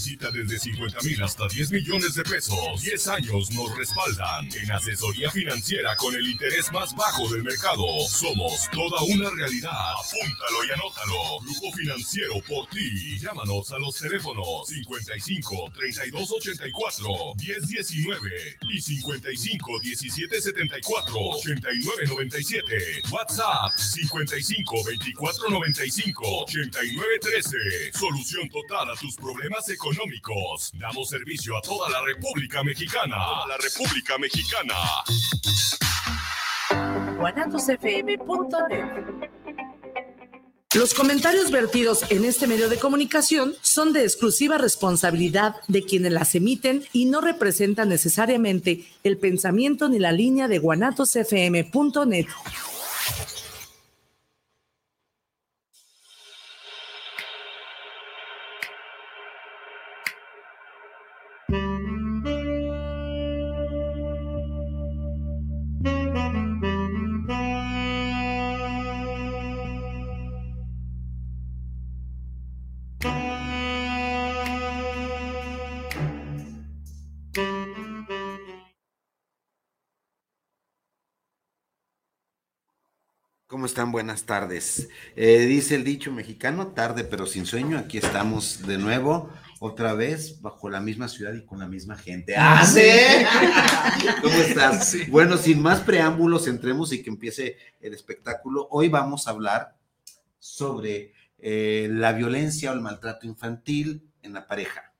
Solicita desde 50 mil hasta 10 millones de pesos. 10 años nos respaldan. En asesoría financiera con el interés más bajo del mercado. Somos toda una realidad. Apúntalo y anótalo. Grupo Financiero por ti. Llámanos a los teléfonos 55 32 84 10 19 y 55 17 74 89 97. WhatsApp 55 24 95 89 13. Solución total a tus problemas económicos. Damos servicio a toda la República Mexicana. Toda la República Mexicana. guanatosfm.net los comentarios vertidos en este medio de comunicación son de exclusiva responsabilidad de quienes las emiten y no representan necesariamente el pensamiento ni la línea de guanatosfm.net. ¿Cómo están? Buenas tardes. Eh, dice el dicho mexicano, tarde pero sin sueño. Aquí estamos de nuevo, otra vez, bajo la misma ciudad y con la misma gente. ¡Ah, sí! ¿Cómo estás? Bueno, sin más preámbulos, entremos y que empiece el espectáculo. Hoy vamos a hablar sobre eh, la violencia o el maltrato infantil en la pareja.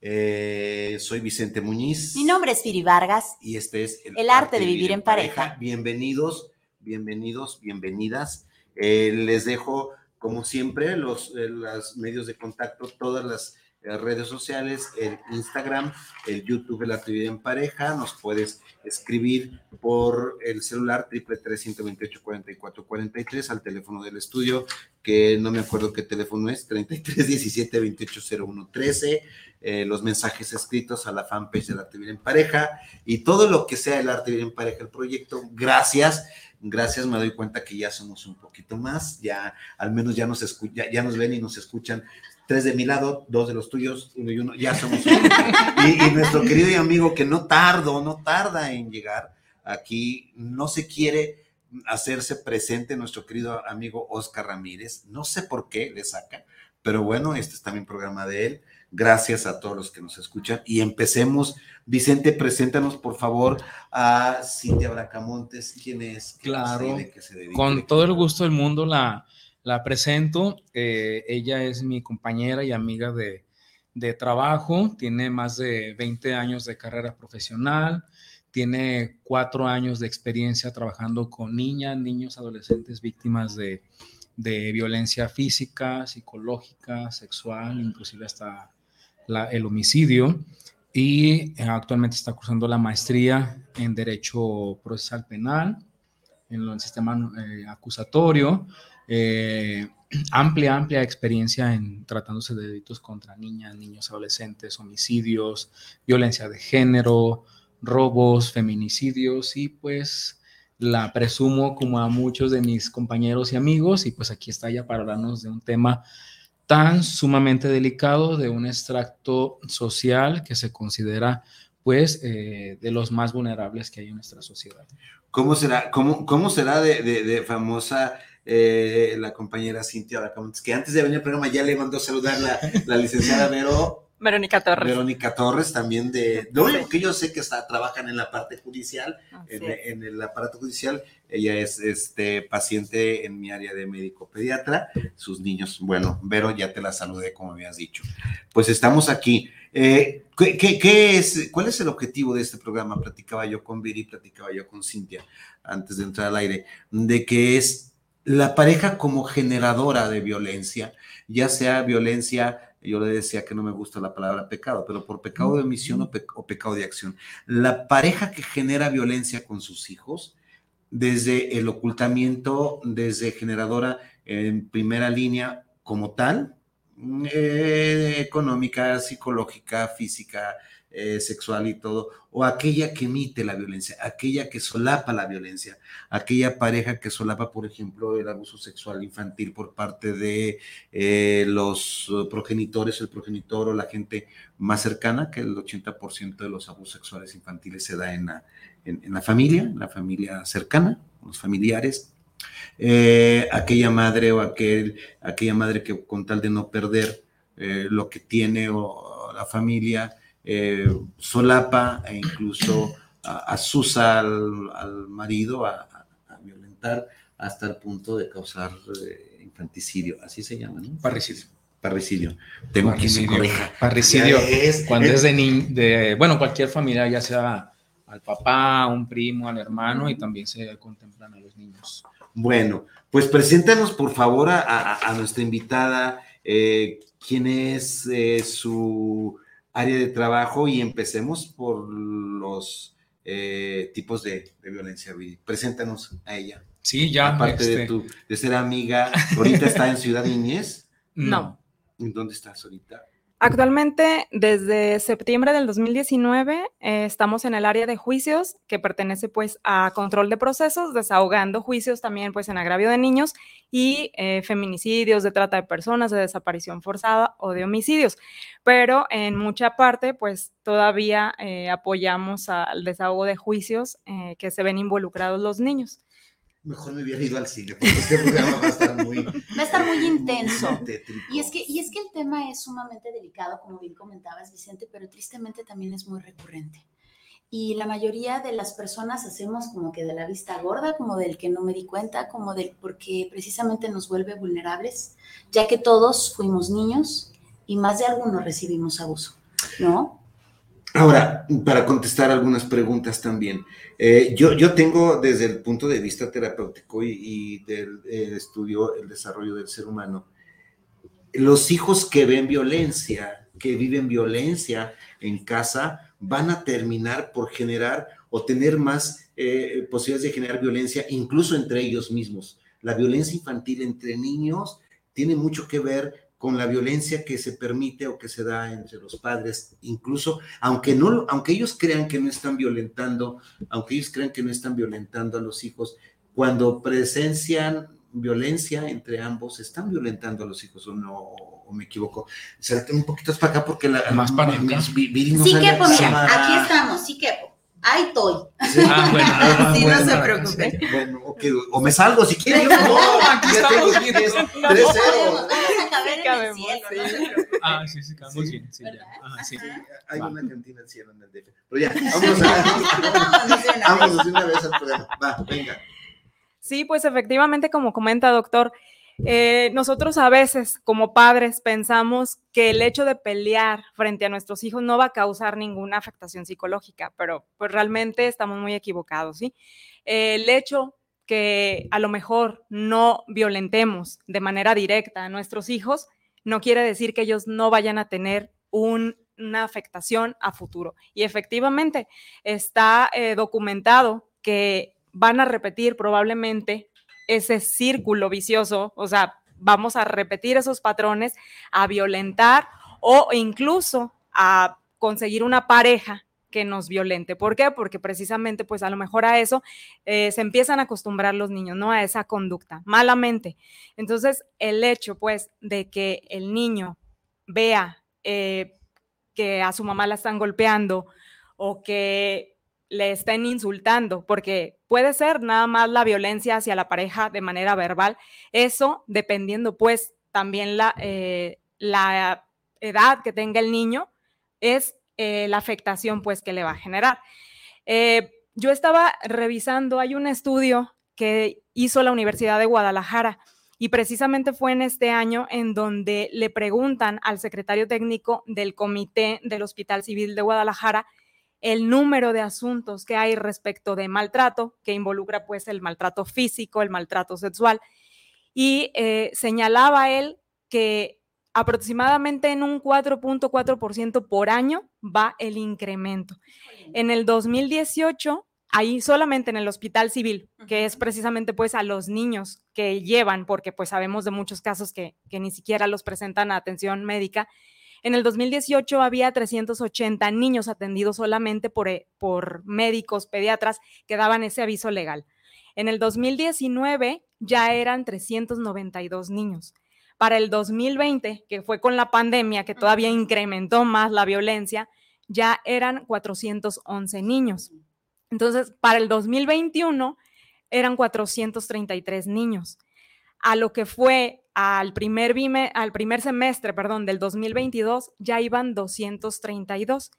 Eh, soy Vicente Muñiz. Mi nombre es Firi Vargas. Y este es El, arte, de vivir, en pareja. Bienvenidos bienvenidos, bienvenidas. Eh, les dejo, como siempre, los, eh, medios de contacto, todas las eh, redes sociales, el Instagram, el YouTube La Actividad en Pareja. Nos puedes escribir por el celular triple tres tres al teléfono del estudio, que no me acuerdo qué teléfono es, 33 17 28 01 13. los mensajes escritos a la fanpage de La Actividad en Pareja y todo lo que sea el arte en pareja, el proyecto. Gracias gracias me doy cuenta que ya somos un poquito más, ya al menos ya nos, ya, ya nos ven y nos escuchan tres de mi lado, dos de los tuyos, uno y uno, ya somos y, y, nuestro querido y amigo que no tardo, no tarda en llegar aquí, no se quiere hacerse presente nuestro querido amigo Oscar Ramírez, no sé por qué le saca, pero bueno, este es también programa de él. Gracias a todos los que nos escuchan. Y empecemos. Vicente, preséntanos por favor a Cintia Bracamontes, quién es, claro, con todo el gusto del mundo la, la presento. Eh, ella es mi compañera y amiga de, de trabajo, tiene más de 20 años de carrera profesional, tiene cuatro años de experiencia trabajando con niñas, niños, adolescentes víctimas de, de violencia física, psicológica, sexual, inclusive hasta el homicidio. Y eh, actualmente está cursando la maestría en Derecho Procesal Penal, en el sistema eh, acusatorio. Eh, amplia, amplia experiencia en tratándose de delitos contra niñas, niños, adolescentes, homicidios, violencia de género, robos, feminicidios y pues la presumo como a muchos de mis compañeros y amigos y pues aquí está ya para hablarnos de un tema tan sumamente delicado de un extracto social que se considera pues eh, de los más vulnerables que hay en nuestra sociedad. ¿Cómo será, cómo, cómo será de, de, famosa eh, la compañera Cintia que antes de venir al programa ya le mandó saludar la, la licenciada Vero Verónica Torres. Verónica Torres también de... Lo único que yo sé que está, trabajan en la parte judicial, en, el aparato judicial. Ella es este, paciente en mi área de médico pediatra. Sus niños, bueno, Vero, ya te la saludé como habías dicho. Pues estamos aquí. Eh, ¿qué, qué, es, ¿Cuál es el objetivo de este programa? Platicaba yo con Viri, platicaba yo con Cintia antes de entrar al aire, de que es la pareja como generadora de violencia, ya sea violencia yo le decía que no me gusta la palabra pecado, pero por pecado de omisión o, pecado de acción. La pareja que genera violencia con sus hijos, desde el ocultamiento, desde generadora en primera línea como tal, eh, económica, psicológica, física, eh, sexual y todo, o aquella que emite la violencia, aquella que solapa la violencia, aquella pareja que solapa, por ejemplo, el abuso sexual infantil por parte de eh, los progenitores, el progenitor o la gente más cercana, que el 80% de los abusos sexuales infantiles se da en la, familia, en la familia cercana, los familiares. Eh, aquella madre o aquel, aquella madre que con tal de no perder lo que tiene o la familia, eh, solapa e incluso asusa al, marido a, violentar hasta el punto de causar eh, infanticidio. Así se llama, ¿no? Parricidio. Parricidio. Tengo parricidio. Parricidio. cuando es, de, de, bueno, cualquier familia, ya sea al papá, un primo, al hermano, y también se contemplan a los niños. Bueno, pues preséntanos por favor a, nuestra invitada, eh, quién es su área de trabajo y empecemos por los eh, tipos de, violencia. Preséntanos a ella. Sí, ya. Aparte de, este tu, de ser amiga, ¿ahorita está en Ciudad Niñez? No. ¿En dónde estás ahorita? Actualmente, desde septiembre del 2019, eh, estamos en el área de juicios que pertenece pues a control de procesos, desahogando juicios también pues en agravio de niños y eh, feminicidios, de trata de personas, de desaparición forzada o de homicidios. Pero en mucha parte pues todavía eh, apoyamos al desahogo de juicios que se ven involucrados los niños mejor me hubiera ido al cine, porque este programa va a estar muy... Va a estar muy intenso. Y es, que, y es que el tema es sumamente delicado, como bien comentabas, Vicente, pero tristemente también es muy recurrente. Y la mayoría de las personas hacemos como que de la vista gorda, como del que no me di cuenta, como del porque precisamente nos vuelve vulnerables, ya que todos fuimos niños y más de algunos recibimos abuso, ¿no? Ahora, para contestar algunas preguntas también, eh, yo, yo tengo desde el punto de vista terapéutico y, del estudio, el desarrollo del ser humano, los hijos que ven violencia, que viven violencia en casa, van a terminar por generar o tener más eh, posibilidades de generar violencia incluso entre ellos mismos. La violencia infantil entre niños tiene mucho que ver con la violencia que se permite o que se da entre los padres, incluso aunque no, aunque ellos crean que no están violentando, aunque ellos crean que no están violentando a los hijos, cuando presencian violencia entre ambos, están violentando a los hijos o no, o me equivoco. Salte un poquito para acá porque la más para sí que, mira, aquí estamos, sí que ahí estoy. Sí, ah, bueno, ah, sí, no se preocupe. Bueno, okay, o me salgo si quieren. No, aquí estamos 3-0. Ah, sí, sí, bien. Sí, Ah, sí. Hay una cantina al cielo en el DF. Pero ya, vamos a. Vamos de una vez al programa. Va, venga. Sí, pues efectivamente, como comenta doctor, eh, nosotros a veces como padres pensamos que el hecho de pelear frente a nuestros hijos no va a causar ninguna afectación psicológica, pero pues realmente estamos muy equivocados, ¿sí? el hecho que a lo mejor no violentemos de manera directa a nuestros hijos, no quiere decir que ellos no vayan a tener una afectación a futuro. Y efectivamente está eh, documentado que van a repetir probablemente ese círculo vicioso, o sea, vamos a repetir esos patrones, a violentar o incluso a conseguir una pareja nos violente. ¿Por qué? Porque precisamente, pues a lo mejor a eso eh, se empiezan a acostumbrar los niños, ¿no? A esa conducta, malamente. Entonces, el hecho, pues, de que el niño vea eh, que a su mamá la están golpeando o que le estén insultando, porque puede ser nada más la violencia hacia la pareja de manera verbal, eso dependiendo pues también la, eh, la edad que tenga el niño, es eh, la afectación pues que le va a generar. Eh, yo estaba revisando, hay un estudio que hizo la Universidad de Guadalajara y precisamente fue en este año en donde le preguntan al secretario técnico del comité del Hospital Civil de Guadalajara el número de asuntos que hay respecto de maltrato, que involucra pues el maltrato físico, el maltrato sexual, y eh, señalaba él que aproximadamente en un 4.4% por año va el incremento. En el 2018, ahí solamente en el hospital civil, que es precisamente pues a los niños que llevan, porque pues sabemos de muchos casos que, que ni siquiera los presentan a atención médica, En el 2018 había 380 niños atendidos solamente por, eh, por médicos, pediatras que daban ese aviso legal. En el 2019 ya eran 392 niños. Para el 2020, que fue con la pandemia, que todavía incrementó más la violencia, ya eran 411 niños. Entonces, para el 2021 eran 433 niños. A lo que fue al primer, al primer semestre perdón, del 2022, ya iban 232.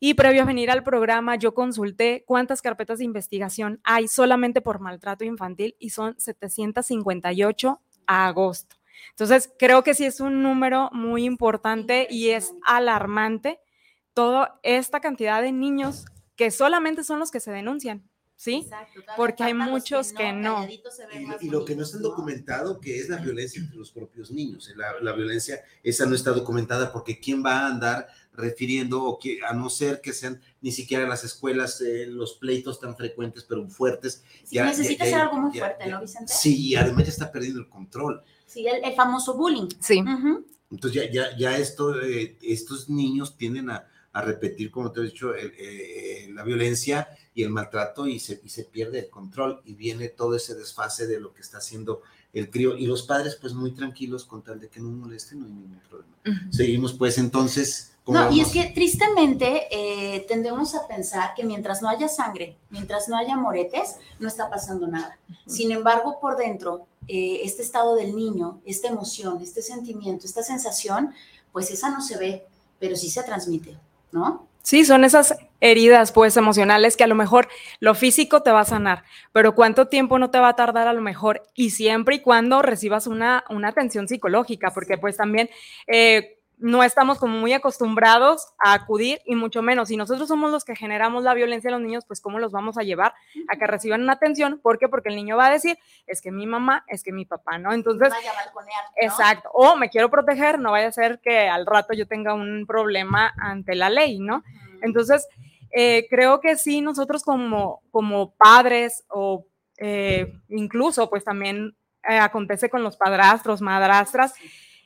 Y previo a venir al programa, yo consulté cuántas carpetas de investigación hay solamente por maltrato infantil y son 758 a agosto. Entonces, creo que sí es un número muy importante y es alarmante toda esta cantidad de niños que solamente son los que se denuncian. ¿sí? Porque hay muchos que no. y, lo que no está documentado, que es la violencia entre los propios niños. La, violencia, esa no está documentada porque ¿quién va a andar refiriendo, o que, a no ser que sean ni siquiera las escuelas eh, los pleitos tan frecuentes pero fuertes? necesita ser algo muy fuerte, ¿no, Vicente? Sí, y además ya está perdiendo el control. Sí, el, famoso bullying. Sí. Entonces ya, ya, ya esto, eh, estos niños tienden a, a repetir, como te he dicho, eh, la violencia y el maltrato y se, y se pierde el control y viene todo ese desfase de lo que está haciendo el crío y los padres pues muy tranquilos con tal de que no molesten, no hay ningún problema. Seguimos pues entonces. No, y es que tristemente eh, tendemos a pensar que mientras no haya sangre, mientras no haya moretes, no está pasando nada. Sin embargo, por dentro, eh, este estado del niño, esta emoción, este sentimiento, esta sensación, pues esa no se ve, pero sí se transmite. ¿no? Sí, son esas heridas pues emocionales que a lo mejor lo físico te va a sanar, pero cuánto tiempo no te va a tardar a lo mejor y siempre y cuando recibas una, una atención psicológica, porque pues también eh, no estamos como muy acostumbrados a acudir y mucho menos. Si nosotros somos los que generamos la violencia a los niños, pues ¿cómo los vamos a llevar a que reciban una atención? ¿Por qué? Porque el niño va a decir, es que mi mamá, es que mi papá, ¿no? Entonces, vaya a balconear, exacto. O me quiero proteger, no vaya a ser que al rato yo tenga un problema ante la ley, ¿no? Entonces, eh, creo que sí, nosotros como, como padres o eh, incluso pues también eh, acontece con los padrastros, madrastras,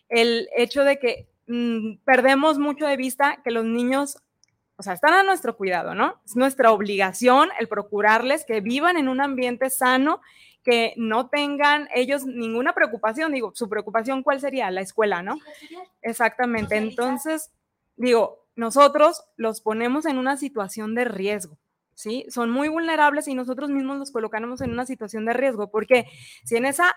el hecho de que Mm, perdemos mucho de vista que los niños, o sea, están a nuestro cuidado, ¿no? Es nuestra obligación el procurarles que vivan en un ambiente sano, que no tengan ellos ninguna preocupación. Digo, su preocupación, ¿cuál sería? La escuela, ¿no? Exactamente. Entonces, digo, nosotros los ponemos en una situación de riesgo. ¿Sí? Son muy vulnerables y nosotros mismos los colocamos en una situación de riesgo, porque si en esa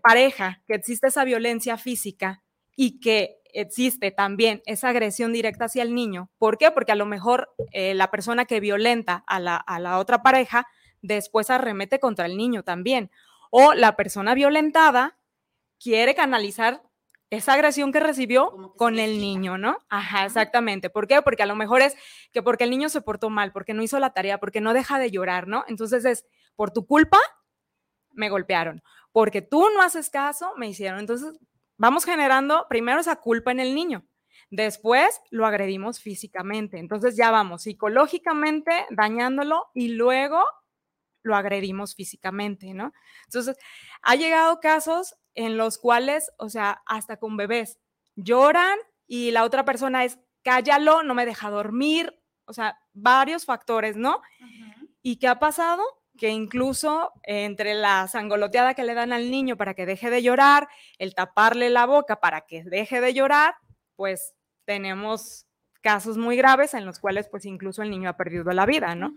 pareja que existe esa violencia física y que existe también esa agresión directa hacia el niño. ¿Por qué? Porque a lo mejor eh, la persona que violenta a la, a la otra pareja después arremete contra el niño también. O la persona violentada quiere canalizar esa agresión que recibió con el niño, ¿no? Ajá, exactamente. ¿Por qué? Porque a lo mejor es que porque el niño se portó mal, porque no hizo la tarea, porque no deja de llorar, ¿no? Entonces es, por tu culpa, me golpearon. Porque tú no haces caso, me hicieron. Entonces, vamos generando primero esa culpa en el niño. Después lo agredimos físicamente. Entonces ya vamos psicológicamente dañándolo y luego lo agredimos físicamente, ¿no? Entonces, ha llegado casos en los cuales, o sea, hasta con bebés, lloran y la otra persona es, cállalo, no me deja dormir, o sea, varios factores, ¿no? ¿Y qué ha pasado? Que incluso entre la sangoloteada que le dan al niño para que deje de llorar, el taparle la boca para que deje de llorar, pues tenemos casos muy graves en los cuales pues incluso el niño ha perdido la vida, ¿no?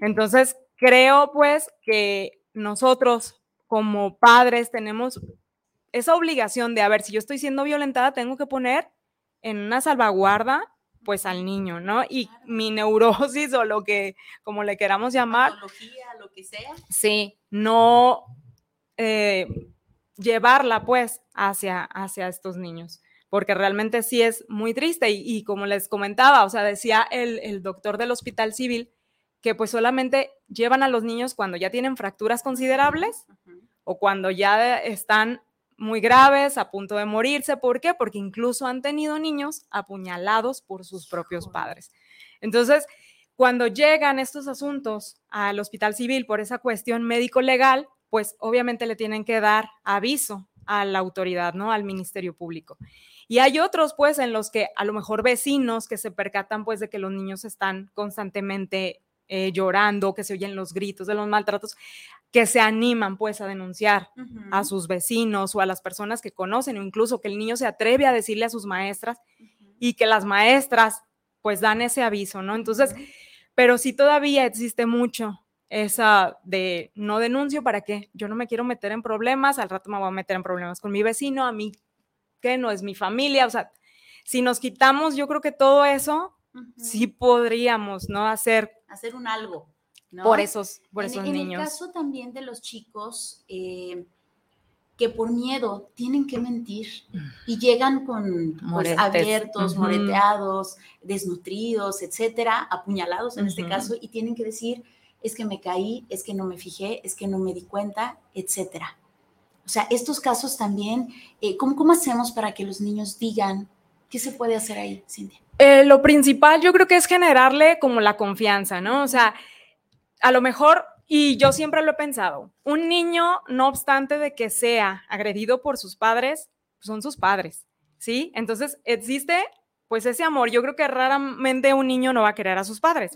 Entonces, creo pues que nosotros como padres tenemos esa obligación de, a ver, si yo estoy siendo violentada, tengo que poner en una salvaguarda pues al niño, ¿no? Y mi neurosis o lo que, como le queramos llamar. Que sea. Sí, no eh, llevarla pues hacia, hacia estos niños, porque realmente sí es muy triste y, como les comentaba, o sea, decía el, el doctor del hospital civil que pues solamente llevan a los niños cuando ya tienen fracturas considerables o cuando ya están muy graves, a punto de morirse. ¿Por qué? Porque incluso han tenido niños apuñalados por sus propios padres. Entonces, cuando llegan estos asuntos al hospital civil por esa cuestión médico-legal, pues obviamente le tienen que dar aviso a la autoridad, ¿no? Al Ministerio Público. Y hay otros, pues, en los que a lo mejor vecinos que se percatan, pues, de que los niños están constantemente eh, llorando, que se oyen los gritos de los maltratos, que se animan, pues, a denunciar a sus vecinos o a las personas que conocen, o incluso que el niño se atreve a decirle a sus maestras y que las maestras, pues, dan ese aviso, ¿no? Entonces, pero sí todavía existe mucho esa de no denuncio, ¿para qué? Yo no me quiero meter en problemas, al rato me voy a meter en problemas con mi vecino, a mí que no es mi familia, o sea, si nos quitamos, yo creo que todo eso sí podríamos, ¿no? Hacer hacer un algo, ¿no? Por esos, por esos niños. En el caso también de los chicos eh, que por miedo tienen que mentir y llegan con pues, abiertos, moreteados, desnutridos, etcétera, apuñalados en este caso, y tienen que decir, es que me caí, es que no me fijé, es que no me di cuenta, etcétera. O sea, estos casos también, eh, ¿cómo, hacemos para que los niños digan qué se puede hacer ahí, Cintia? Eh, lo principal yo creo que es generarle como la confianza, ¿no? O sea, a lo mejor, y yo siempre lo he pensado, un niño, no obstante de que sea agredido por sus padres, son sus padres, ¿sí? Entonces, existe pues ese amor, yo creo que raramente un niño no va a querer a sus padres.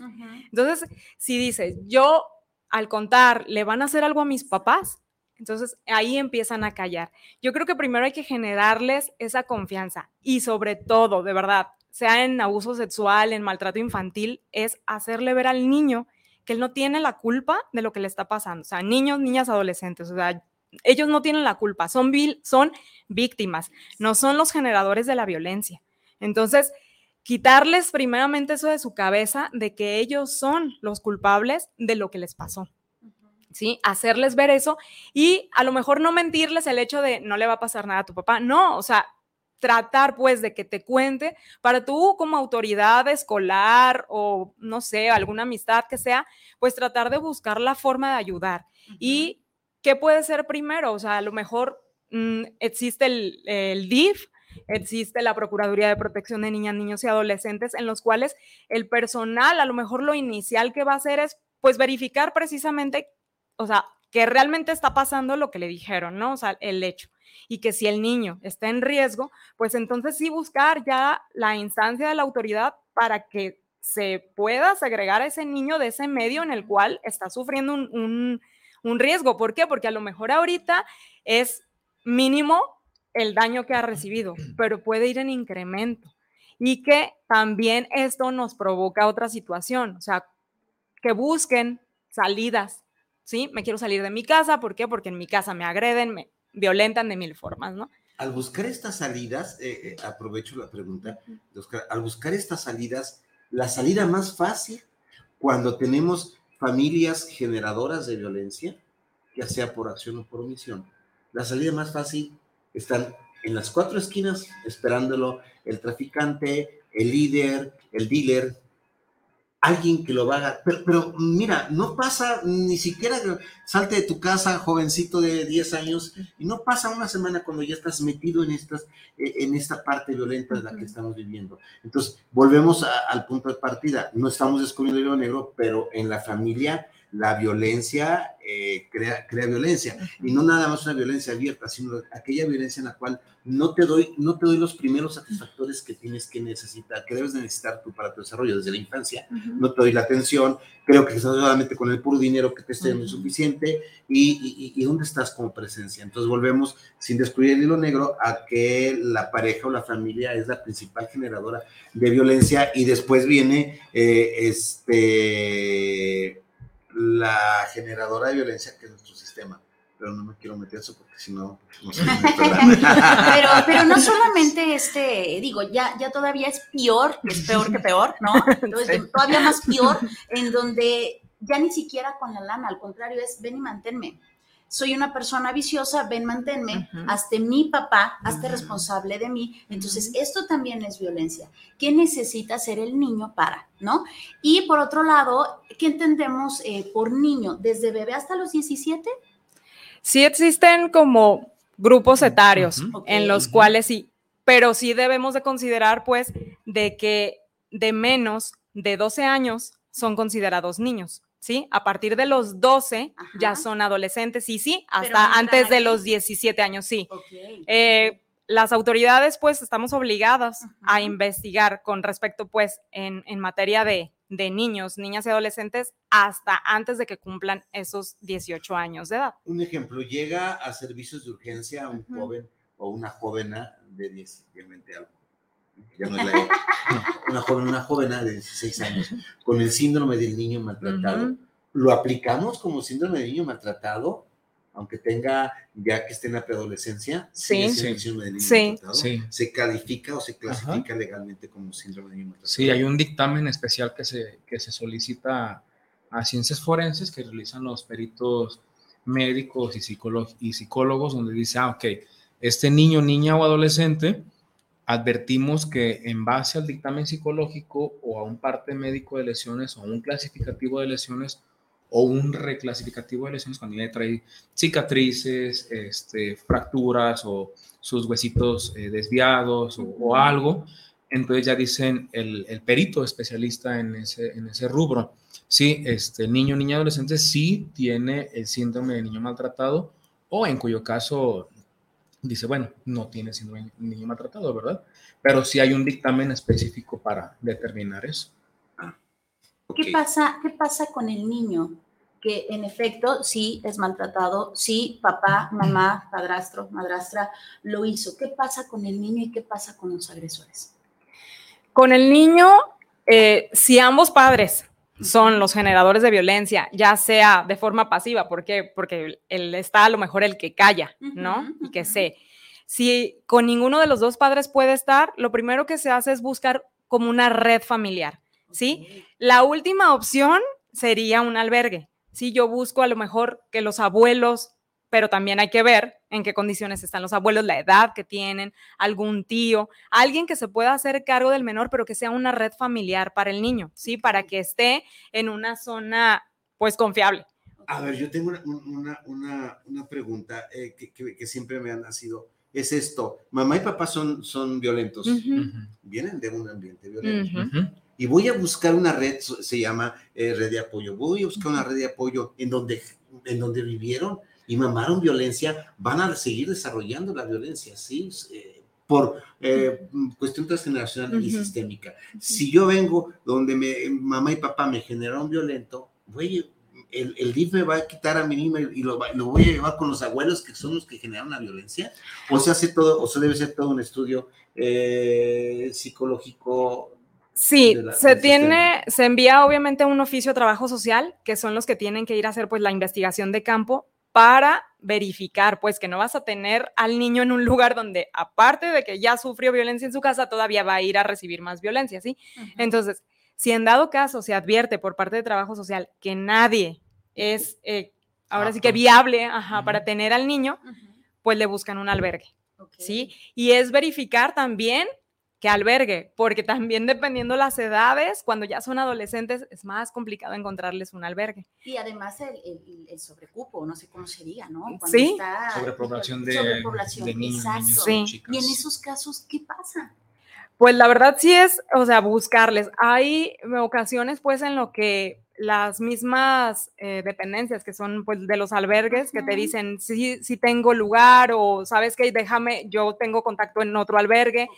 Entonces, si dices, yo al contar, ¿le van a hacer algo a mis papás? Entonces ahí empiezan a callar. Yo creo que primero hay que generarles esa confianza y sobre todo, de verdad, sea en abuso sexual, en maltrato infantil, es hacerle ver al niño que él no tiene la culpa de lo que le está pasando. O sea, niños, niñas, adolescentes, o sea, ellos no tienen la culpa, son, son víctimas, no son los generadores de la violencia. Entonces, quitarles primeramente eso de su cabeza de que ellos son los culpables de lo que les pasó. ¿sí? Hacerles ver eso y a lo mejor no mentirles el hecho de no le va a pasar nada a tu papá. No, o sea, tratar pues de que te cuente para tú como autoridad escolar o no sé, alguna amistad que sea, pues tratar de buscar la forma de ayudar. ¿Y qué puede ser primero? O sea, a lo mejor mm, existe el, el DIF, existe la Procuraduría de Protección de Niñas, Niños y Adolescentes, en los cuales el personal, a lo mejor lo inicial que va a hacer es pues verificar precisamente o sea, que realmente está pasando lo que le dijeron, ¿no? O sea, el hecho. Y que si el niño está en riesgo, pues entonces sí buscar ya la instancia de la autoridad para que se pueda segregar a ese niño de ese medio en el cual está sufriendo un, un riesgo. ¿Por qué? Porque a lo mejor ahorita es mínimo el daño que ha recibido, pero puede ir en incremento. Y que también esto nos provoca otra situación, o sea, que busquen salidas ¿sí? Me quiero salir de mi casa, ¿por qué? Porque en mi casa me agreden, me violentan de mil formas, ¿no? Al buscar estas salidas, eh, eh, aprovecho la pregunta, al buscar estas salidas, la salida más fácil cuando tenemos familias generadoras de violencia, ya sea por acción o por omisión, la salida más fácil están en las cuatro esquinas esperándolo el traficante, el líder, el dealer, alguien que lo haga. Pero, pero, mira, no pasa ni siquiera salte de tu casa, jovencito de 10 años, y no pasa una semana cuando ya estás metido en, estas, eh, en esta parte violenta de la que estamos viviendo. Entonces, volvemos al punto de partida. No estamos descubriendo el negro, pero en la familia la violencia eh, crea, crea violencia. Y no nada más una violencia abierta, sino aquella violencia en la cual no te doy, no te doy los primeros satisfactores que tienes que necesitar, que debes de necesitar tú para tu desarrollo desde la infancia. No te doy la atención, creo que solamente con el puro dinero que te esté dando es suficiente. Y, y, dónde estás como presencia? Entonces volvemos, sin descubrir el hilo negro, a que la pareja o la familia es la principal generadora de violencia y después viene eh, este la generadora de violencia que es nuestro sistema. Pero no me quiero meter eso porque si no, no sé. pero, pero no solamente este, digo, ya, ya todavía es peor, es peor que peor, ¿no? Entonces, todavía más peor, en donde ya ni siquiera con la lana, al contrario, es ven y manténme soy una persona viciosa, ven, manténme, hasta mi papá, hazte responsable de mí. Entonces, esto también es violencia. ¿Qué necesita ser el niño para, no? Y por otro lado, ¿qué entendemos eh, por niño? ¿Desde bebé hasta los 17? Sí existen como grupos etarios en los cuales sí, pero sí debemos de considerar pues de que de menos de 12 años son considerados niños. ¿Sí? A partir de los 12 ya son adolescentes, y sí, hasta antes de los 17 años, sí. Eh, las autoridades pues estamos obligadas a investigar con respecto pues en, materia de, niños, niñas y adolescentes hasta antes de que cumplan esos 18 años de edad. Un ejemplo, llega a servicios de urgencia un joven o una jovena de 10, 20 algo. Ya no es la una joven, una jovena de 16 años con el síndrome del niño maltratado. ¿Lo aplicamos como síndrome del niño maltratado? aunque tenga ya que esté en la preadolescencia, sí, sí. sí. sí. se califica o se clasifica legalmente como síndrome de niño maltratado. Sí, hay un dictamen especial que se, que se solicita a ciencias forenses que realizan los peritos médicos y, y psicólogos, donde dice, ah, ok, este niño, niña o adolescente, advertimos que en base al dictamen psicológico o a un parte médico de lesiones o a un clasificativo de lesiones, o un reclasificativo de lesiones cuando ya trae cicatrices, este, fracturas o sus huesitos eh, desviados o, algo. Entonces ya dicen el, el, perito especialista en ese, en ese rubro. Sí, este niño, niña, adolescente sí tiene el síndrome de niño maltratado o en cuyo caso dice, bueno, no tiene síndrome de niño maltratado, ¿verdad? Pero sí hay un dictamen específico para determinar eso. ¿Qué, pasa, ¿Qué pasa con el niño? Que en efecto sí es maltratado, sí papá, mamá, padrastro, madrastra lo hizo. ¿Qué pasa con el niño y qué pasa con los agresores? Con el niño, eh, si ambos padres son los generadores de violencia, ya sea de forma pasiva, ¿por qué? Porque él está a lo mejor el que calla, ¿no? Y que sé. Si con ninguno de los dos padres puede estar, lo primero que se hace es buscar como una red familiar. ¿sí? La última opción sería un albergue. Si yo busco a lo mejor que los abuelos, pero también hay que ver en qué condiciones están los abuelos, la edad que tienen, algún tío, alguien que se pueda hacer cargo del menor, pero que sea una red familiar para el niño, ¿sí? Para que esté en una zona, pues, confiable. A ver, yo tengo una, pregunta eh, que, siempre me ha nacido. Es esto, mamá y papá son, son violentos, vienen de un ambiente violento. Y voy a buscar una red, se llama eh, red de apoyo, voy a buscar una red de apoyo en donde, en donde vivieron y mamaron violencia, van a seguir desarrollando la violencia, ¿sí? Eh, por eh, cuestión transgeneracional y sistémica. Si yo vengo donde me, mamá y papá me generaron violento, voy, el, el DIF me va a quitar a mi niño y lo, lo, voy a llevar con los abuelos que son los que generan la violencia, o se hace todo, o se debe ser todo un estudio psicológico Sí, se tiene, se envía obviamente un oficio de trabajo social, que son los que tienen que ir a hacer pues la investigación de campo para verificar pues que no vas a tener al niño en un lugar donde aparte de que ya sufrió violencia en su casa, todavía va a ir a recibir más violencia, ¿sí? Entonces, si en dado caso se advierte por parte de trabajo social que nadie es eh, ahora sí que viable para tener al niño, pues le buscan un albergue, ¿sí? Y es verificar también que albergue, porque también dependiendo las edades, cuando ya son adolescentes, es más complicado encontrarles un albergue. Y además el, el, sobrecupo, no sé cómo se diga, ¿no? sí. sobrepoblación de, de niños, sí. Y en esos casos, ¿qué pasa? Pues la verdad sí es, o sea, buscarles. Hay ocasiones pues en lo que las mismas eh, dependencias que son pues de los albergues que te dicen si, si tengo lugar o sabes que déjame, yo tengo contacto en otro albergue.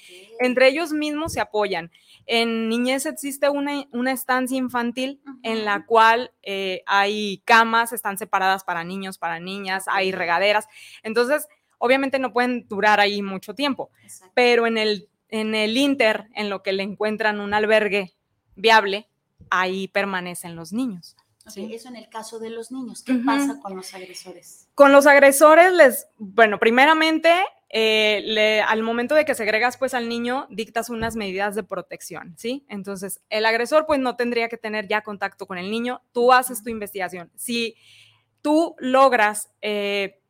Entre ellos mismos se apoyan. En niñez existe una, una estancia infantil en la cual eh, hay camas, están separadas para niños, para niñas, hay regaderas. Entonces, obviamente no pueden durar ahí mucho tiempo, pero en el, en el Inter, en lo que le encuentran un albergue viable, ahí permanecen los niños. Eso en el caso de los niños. ¿Qué pasa con los agresores? Con los agresores, les, bueno, primeramente, eh, al momento de que segregas pues al niño, dictas unas medidas de protección, ¿sí? Entonces, el agresor pues no tendría que tener ya contacto con el niño, tú haces tu investigación. Si tú logras, eh,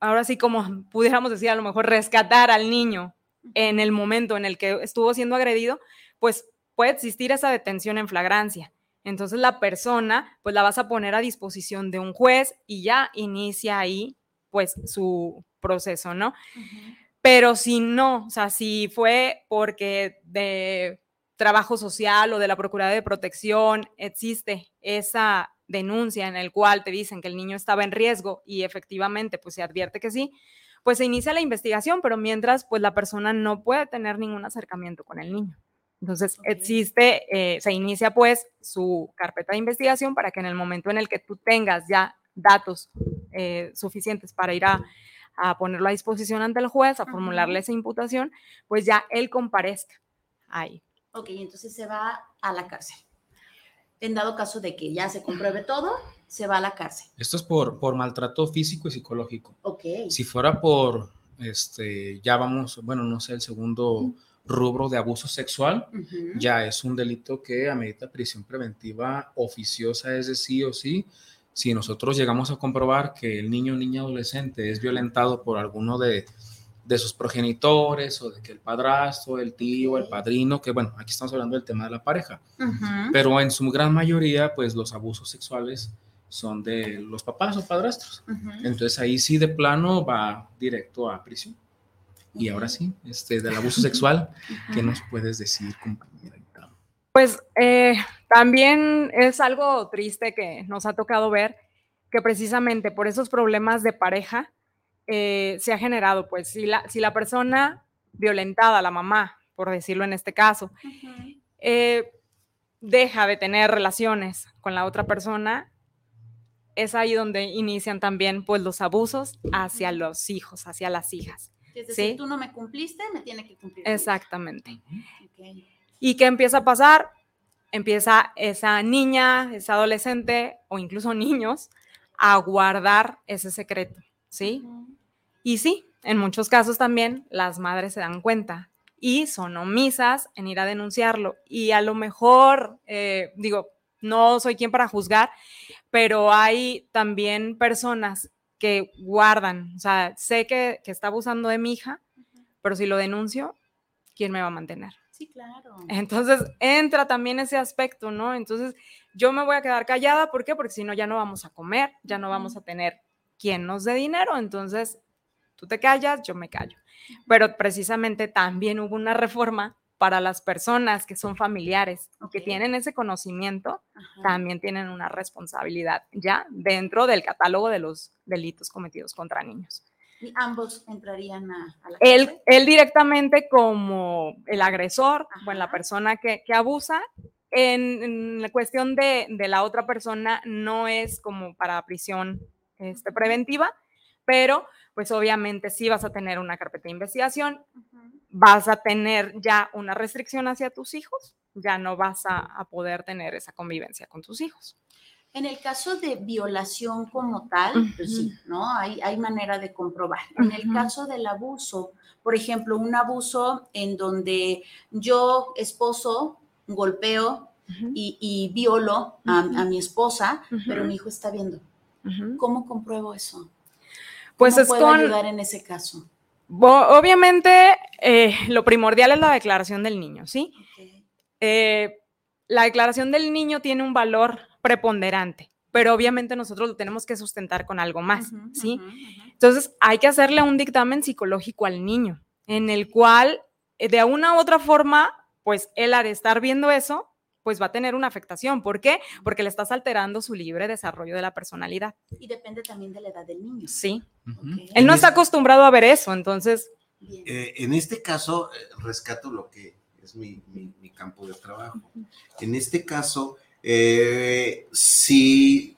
ahora sí como pudiéramos decir, a lo mejor rescatar al niño en el momento en el que estuvo siendo agredido, pues puede existir esa detención en flagrancia. Entonces la persona, pues la vas a poner a disposición de un juez y ya inicia ahí, pues, su proceso, ¿no? Pero si no, o sea, si fue porque de trabajo social o de la Procuraduría de Protección existe esa denuncia en el cual te dicen que el niño estaba en riesgo y efectivamente, pues se advierte que sí, pues se inicia la investigación, pero mientras, pues la persona no puede tener ningún acercamiento con el niño. Entonces, existe, eh, se inicia pues su carpeta de investigación para que en el momento en el que tú tengas ya datos eh, suficientes para ir a, ponerlo a disposición ante el juez, a formularle esa imputación, pues ya él comparezca ahí. Ok, entonces se va a la cárcel. En dado caso de que ya se compruebe todo, se va a la cárcel. Esto es por, por maltrato físico y psicológico. Ok. Si fuera por, este, ya vamos, bueno, no sé, el segundo rubro de abuso sexual, ya es un delito que amerita prisión preventiva oficiosa, es de sí o sí. Si nosotros llegamos a comprobar que el niño o niña adolescente es violentado por alguno de, de sus progenitores o de que el padrastro, el tío, el padrino, que bueno, aquí estamos hablando del tema de la pareja, pero en su gran mayoría, pues los abusos sexuales son de los papás o padrastros. Entonces ahí sí de plano va directo a prisión. Y ahora sí, este, del abuso sexual, ¿qué nos puedes decir, compañera? Pues eh, también es algo triste que nos ha tocado ver que precisamente por esos problemas de pareja eh, se ha generado, pues si la, si la persona violentada, la mamá, por decirlo en este caso, eh, deja de tener relaciones con la otra persona, es ahí donde inician también pues los abusos hacia los hijos, hacia las hijas. Es decir, tú no me cumpliste, me tiene que cumplir. Exactamente. ¿Y qué empieza a pasar? Empieza esa niña, esa adolescente o incluso niños a guardar ese secreto, ¿sí? Y sí, en muchos casos también las madres se dan cuenta y son omisas en ir a denunciarlo. Y a lo mejor, eh, digo, no soy quien para juzgar, pero hay también personas que guardan, o sea, sé que, está abusando de mi hija, pero si lo denuncio, ¿quién me va a mantener? Sí, claro. Entonces entra también ese aspecto, ¿no? Entonces yo me voy a quedar callada, ¿por qué? Porque si no, ya no vamos a comer, ya no vamos a tener quien nos dé dinero, entonces tú te callas, yo me callo. Pero precisamente también hubo una reforma para las personas que son familiares o que tienen ese conocimiento, también tienen una responsabilidad ya dentro del catálogo de los delitos cometidos contra niños. ¿Y ambos entrarían a, la él, él, directamente como el agresor, bueno, la persona que, que abusa, en, la cuestión de, de, la otra persona no es como para prisión este, preventiva, pero pues obviamente sí vas a tener una carpeta de investigación, vas a tener ya una restricción hacia tus hijos, ya no vas a, poder tener esa convivencia con tus hijos. En el caso de violación como tal, pues sí, ¿no? Hay, hay manera de comprobar. En el caso del abuso, por ejemplo, un abuso en donde yo, esposo, golpeo y, violo a, mi esposa, pero mi hijo está viendo. ¿Cómo compruebo eso? Pues es puedo ayudar en ese caso? Obviamente, eh, lo primordial es la declaración del niño, ¿sí? Eh, la declaración del niño tiene un valor preponderante, pero obviamente nosotros lo tenemos que sustentar con algo más, ¿sí? Entonces, hay que hacerle un dictamen psicológico al niño, en el cual, eh, de una u otra forma, pues él al estar viendo eso, pues va a tener una afectación. ¿Por qué? Porque le estás alterando su libre desarrollo de la personalidad. Y depende también de la edad del niño. Sí. Él no está acostumbrado a ver eso, entonces. Eh, en este caso, eh, rescato lo que es mi, campo de trabajo. En este caso, eh, si,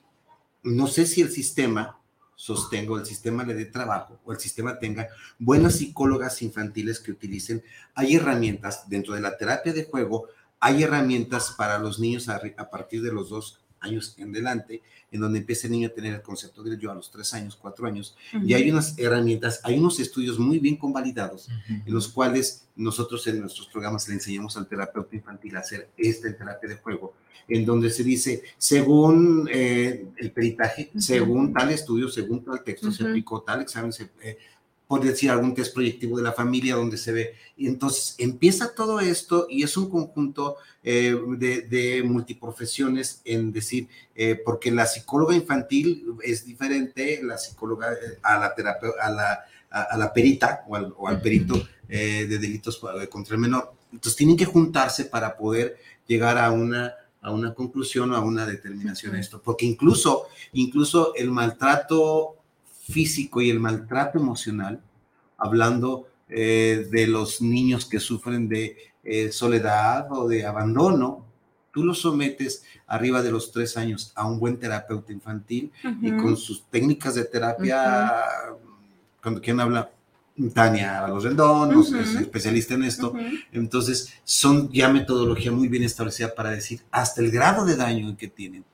no sé si el sistema sostengo, el sistema le dé trabajo o el sistema tenga buenas psicólogas infantiles que utilicen, hay herramientas dentro de la terapia de juego hay herramientas para los niños a, partir de los dos años en adelante, en donde empieza el niño a tener el concepto del yo a los tres años, cuatro años, y hay unas herramientas, hay unos estudios muy bien convalidados, en los cuales nosotros en nuestros programas le enseñamos al terapeuta infantil a hacer esta terapia de juego, en donde se dice, según eh, el peritaje, según tal estudio, según tal texto, se aplicó tal examen, se, eh, por decir algún test proyectivo de la familia donde se ve. Y entonces empieza todo esto y es un conjunto eh, de, multiprofesiones en decir, eh, porque la psicóloga infantil es diferente, la psicóloga eh, a la a la, a, la perita o al, perito de delitos contra el menor. Entonces tienen que juntarse para poder llegar a una a una conclusión o a una determinación de esto, porque incluso, incluso el maltrato físico y el maltrato emocional hablando eh, de los niños que sufren de eh, soledad o de abandono, tú los sometes arriba de los tres años a un buen terapeuta infantil y con sus técnicas de terapia, cuando quien habla, Tania a los rendonos, es especialista en esto. Entonces, son ya metodología muy bien establecida para decir hasta el grado de daño que tienen.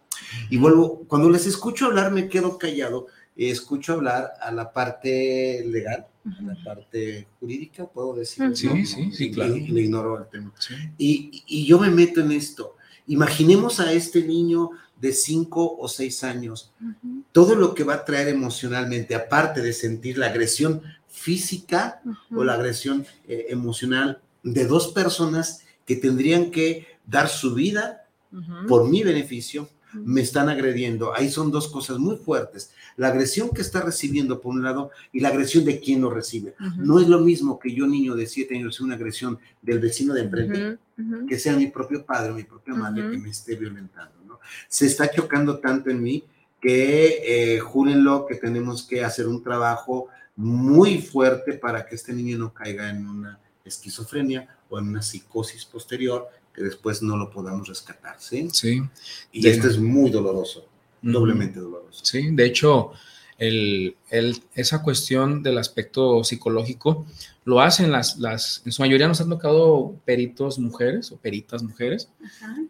Y vuelvo, cuando les escucho hablar, me quedo callado, escucho hablar a la parte legal, a la parte jurídica, puedo decir. Sí, sí, sí, claro. Le, ignoro el tema. Y, y yo me meto en esto. Imaginemos a este niño de cinco o seis años, todo lo que va a traer emocionalmente, aparte de sentir la agresión física o la agresión eh, emocional de dos personas que tendrían que dar su vida por mi beneficio, me están agrediendo. Ahí son dos cosas muy fuertes. La agresión que está recibiendo por un lado y la agresión de quien lo recibe. No es lo mismo que yo, niño de siete años, una agresión del vecino de enfrente, que sea mi propio padre mi propia madre que me esté violentando. ¿no? Se está chocando tanto en mí que, eh, júrenlo, que tenemos que hacer un trabajo muy fuerte para que este niño no caiga en una esquizofrenia o en una psicosis posterior que después no lo podamos rescatar, ¿sí? Sí. Y esto es muy doloroso, doblemente doloroso. Sí, de hecho, el, esa cuestión del aspecto psicológico lo hacen las, las, en su mayoría nos han tocado peritos mujeres o peritas mujeres.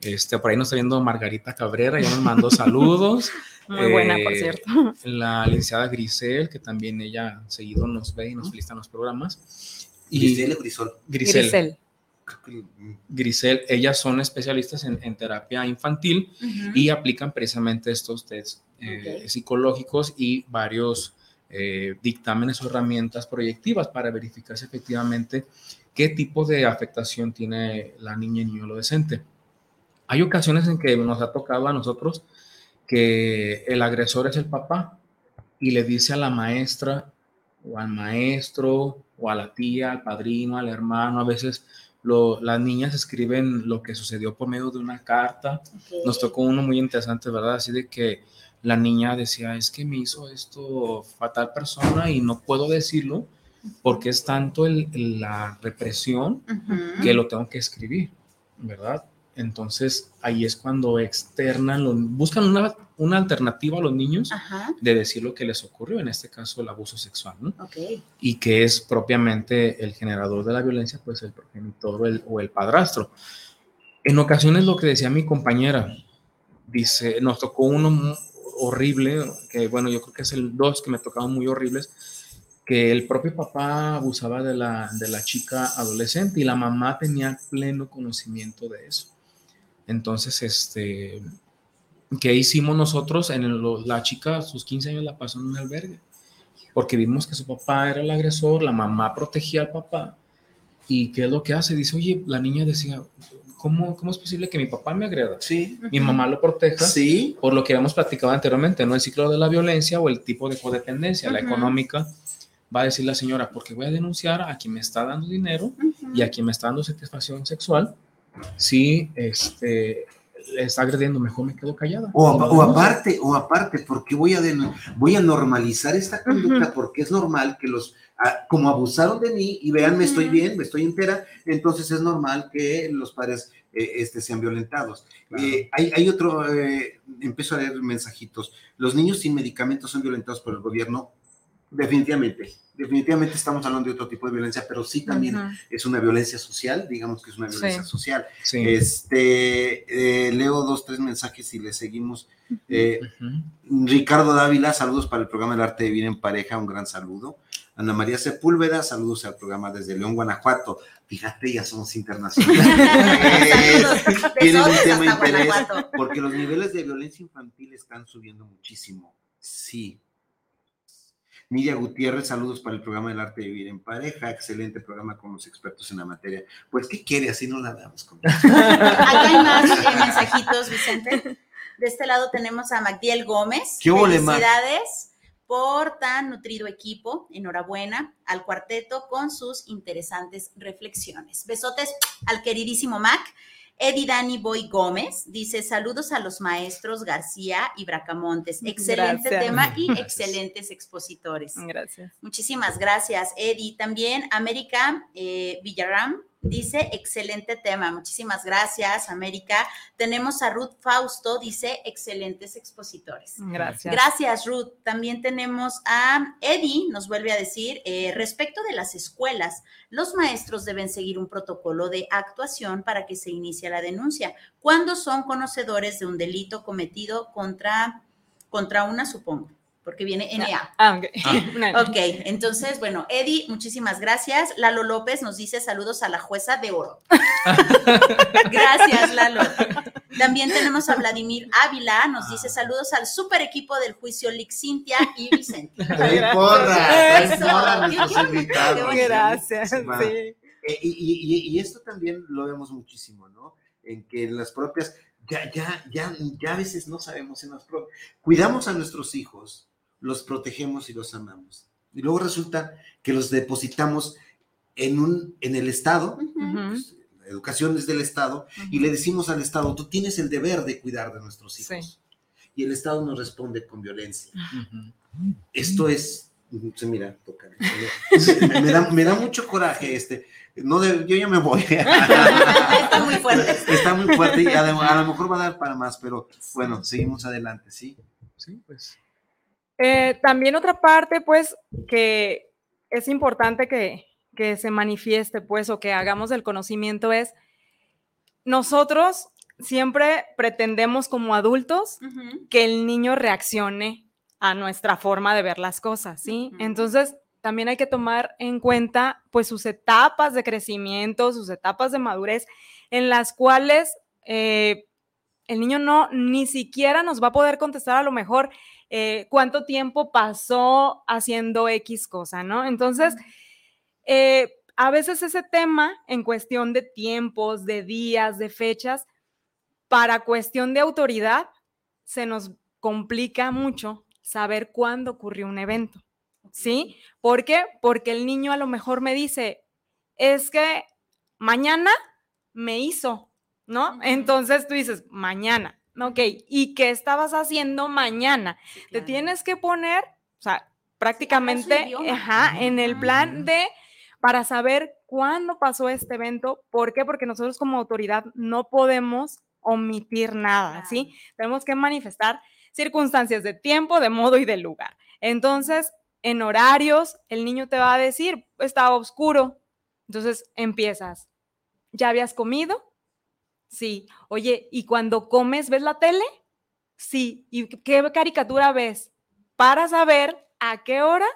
Este, por ahí nos está viendo Margarita Cabrera, ya nos mandó saludos. Muy buena, por eh, cierto. La licenciada Grisel, que también ella seguido nos ve y nos felicita en los programas. Y Grisel o Grisol. Grisel. Grisel. Ellas son especialistas en, terapia infantil y aplican precisamente estos test eh, psicológicos y varios eh, dictámenes o herramientas proyectivas para verificar si efectivamente qué tipo de afectación tiene la niña y niño adolescente. Hay ocasiones en que nos ha tocado a nosotros que el agresor es el papá y le dice a la maestra o al maestro o a la tía, al padrino, al hermano, a veces las niñas escriben lo que sucedió por medio de una carta. Nos tocó uno muy interesante, ¿verdad? Así de que la niña decía, es que me hizo esto fatal persona y no puedo decirlo porque es tanto la represión que lo tengo que escribir, ¿verdad? Entonces ahí es cuando externan, buscan una, una, alternativa a los niños de decir lo que les ocurrió, en este caso el abuso sexual, ¿no? Y que es propiamente el generador de la violencia, pues el progenitor o el, o el padrastro. En ocasiones lo que decía mi compañera, dice, nos tocó uno horrible, que bueno, yo creo que es el dos que me tocaban muy horribles, que el propio papá abusaba de la, de la chica adolescente y la mamá tenía pleno conocimiento de eso. Entonces, este, ¿qué hicimos nosotros? En la chica, sus 15 años, la pasó en un albergue, porque vimos que su papá era el agresor, la mamá protegía al papá. ¿Y qué es lo que hace? Dice, oye, la niña decía, ¿cómo, cómo es posible que mi papá me agreda? Sí. Mi mamá lo proteja. Sí. Por lo que habíamos platicado anteriormente, ¿no? El ciclo de la violencia o el tipo de codependencia, la económica. Va a decir la señora, porque voy a denunciar a quien me está dando dinero y a quien me está dando satisfacción sexual si este, está agrediendo, mejor me quedo callada. O, aparte, o aparte, porque voy a, voy a normalizar esta conducta porque es normal que los, ah, como abusaron de mí y vean, me estoy bien, me estoy entera, entonces es normal que los padres eh, este, sean violentados. Eh, hay, hay, otro, eh, empiezo a leer mensajitos. Los niños sin medicamentos son violentados por el gobierno, definitivamente definitivamente estamos hablando de otro tipo de violencia, pero sí también es una violencia social, digamos que es una violencia social. Este, eh, leo dos, tres mensajes y le seguimos. Eh, Ricardo Dávila, saludos para el programa El Arte de Vivir en Pareja, un gran saludo. Ana María Sepúlveda, saludos al programa desde León, Guanajuato. Fíjate, ya somos internacionales. Tienen un tema interés, porque los niveles de violencia infantil están subiendo muchísimo. Sí, Nidia Gutiérrez, saludos para el programa del arte de vivir en pareja, excelente programa con los expertos en la materia. Pues, ¿qué quiere? Así no la damos. Con... Acá hay más eh, mensajitos, Vicente. De este lado tenemos a Magdiel Gómez. ¿Qué Felicidades por tan nutrido equipo. Enhorabuena al cuarteto con sus interesantes reflexiones. Besotes al queridísimo Mac. Eddie Dani Boy Gómez dice: Saludos a los maestros García y Bracamontes. Excelente tema y excelentes expositores. Gracias. Muchísimas gracias, Eddie. También América eh, Villaram Dice, excelente tema. Muchísimas gracias, América. Tenemos a Ruth Fausto, dice, excelentes expositores. Gracias. Gracias, Ruth. También tenemos a Eddie, nos vuelve a decir, eh, respecto de las escuelas, los maestros deben seguir un protocolo de actuación para que se inicie la denuncia. cuando son conocedores de un delito cometido contra, contra una, supongo? Porque viene NA. Ah, ah. ok, entonces, bueno, Eddie, muchísimas gracias. Lalo López nos dice saludos a la jueza de oro. gracias, Lalo. También tenemos a Vladimir Ávila, nos dice saludos al super equipo del juicio Lick Cintia y Vicente. Gracias. Eh, y, y esto también lo vemos muchísimo, ¿no? En que las propias, ya, ya, ya, ya a veces no sabemos en las propias, cuidamos a nuestros hijos, los protegemos y los amamos. Y luego resulta que los depositamos en, un, en el Estado, pues, la educación es del Estado, y le decimos al Estado, tú tienes el deber de cuidar de nuestros hijos. Y el Estado nos responde con violencia. Esto es, se mira, toca, me, da, me da mucho coraje este. No yo ya me voy. Está muy fuerte. Está muy fuerte y a, a, lo mejor va a dar para más, pero bueno, seguimos adelante, ¿sí? Sí, pues. Eh, también otra parte, pues, que es importante que, se manifieste, pues, o que hagamos el conocimiento es, nosotros siempre pretendemos como adultos que el niño reaccione a nuestra forma de ver las cosas, ¿sí? Entonces, también hay que tomar en cuenta, pues, sus etapas de crecimiento, sus etapas de madurez, en las cuales eh, el niño no ni siquiera nos va a poder contestar a lo mejor eh, cuánto tiempo pasó haciendo X cosa, ¿no? Entonces, eh, a veces ese tema en cuestión de tiempos, de días, de fechas, para cuestión de autoridad, se nos complica mucho saber cuándo ocurrió un evento, ¿sí? ¿Por qué? Porque el niño a lo mejor me dice, es que mañana me hizo, ¿no? Entonces tú dices, mañana. Ok, ¿y qué estabas haciendo mañana? Te tienes que poner, o sea, prácticamente en el plan de, para saber cuándo pasó este evento. ¿Por qué? Porque nosotros como autoridad no podemos omitir nada, ¿sí? Tenemos que manifestar circunstancias de tiempo, de modo y de lugar. Entonces, en horarios, el niño te va a decir, estaba oscuro. Entonces empiezas, ¿ya habías comido? Sí. Oye, ¿y cuando comes ves la tele? Sí. ¿Y qué caricatura ves? Para saber a qué hora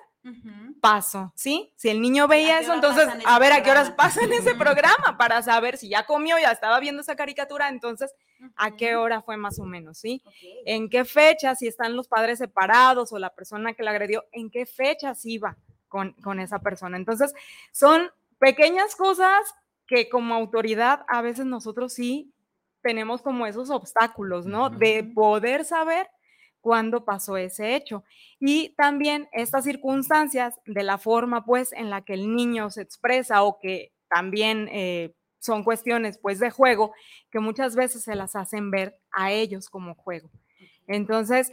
paso, ¿sí? Si el niño veía eso, entonces, a ver a qué horas pasa en ese programa para saber si ya comió, ya estaba viendo esa caricatura, entonces, a qué hora fue más o menos, ¿sí? En qué fecha, si están los padres separados o la persona que la agredió, en qué fechas iba con, con esa persona. Entonces, son pequeñas cosas que como autoridad a veces nosotros sí tenemos como esos obstáculos, ¿no? De poder saber cuándo pasó ese hecho. Y también estas circunstancias de la forma, pues, en la que el niño se expresa o que también eh, son cuestiones, pues, de juego, que muchas veces se las hacen ver a ellos como juego. Entonces,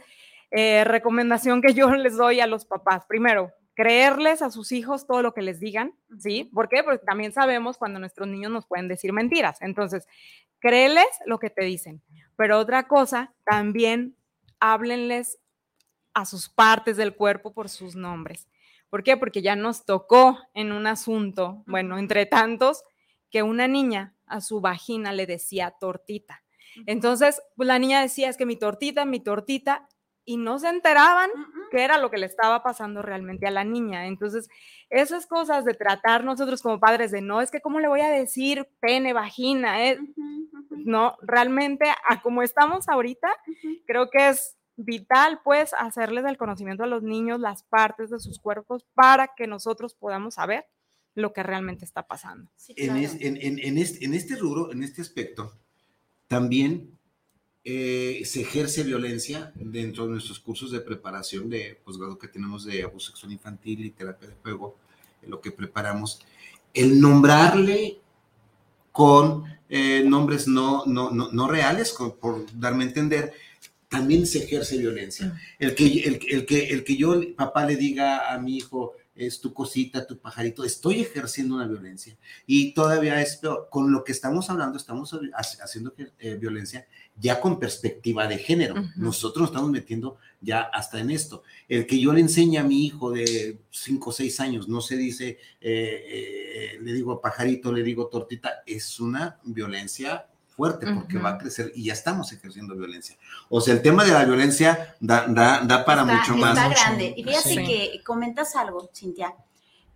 eh, recomendación que yo les doy a los papás, primero, creerles a sus hijos todo lo que les digan, ¿sí? ¿Por qué? Porque también sabemos cuando nuestros niños nos pueden decir mentiras. Entonces, créeles lo que te dicen. Pero otra cosa, también háblenles a sus partes del cuerpo por sus nombres. ¿Por qué? Porque ya nos tocó en un asunto, bueno, entre tantos, que una niña a su vagina le decía tortita. Entonces, pues la niña decía, es que mi tortita, mi tortita, y no se enteraban qué era lo que le estaba pasando realmente a la niña. Entonces, esas cosas de tratar nosotros como padres de no, es que cómo le voy a decir pene, vagina, eh? no, realmente a como estamos ahorita, creo que es vital pues hacerles el conocimiento a los niños las partes de sus cuerpos para que nosotros podamos saber lo que realmente está pasando. en, en, este, en este rubro, en este aspecto, también eh, se ejerce violencia dentro de nuestros cursos de preparación de posgrado que tenemos de abuso sexual infantil y terapia de juego, lo que preparamos. El nombrarle con eh, nombres no, no, no, reales, por darme a entender, también se ejerce violencia. El que, el, que, el que yo, papá, le diga a mi hijo, es tu cosita, tu pajarito, estoy ejerciendo una violencia. Y todavía es peor. Con lo que estamos hablando, estamos haciendo eh, violencia ya con perspectiva de género. Nosotros nos estamos metiendo ya hasta en esto. El que yo le enseñe a mi hijo de 5 o 6 años, no se dice, eh, eh, le digo pajarito, le digo tortita, es una violencia fuerte porque va a crecer y ya estamos ejerciendo violencia. O sea, el tema de la violencia da, da, para mucho más. Está grande. Y fíjate que comentas algo, Cintia,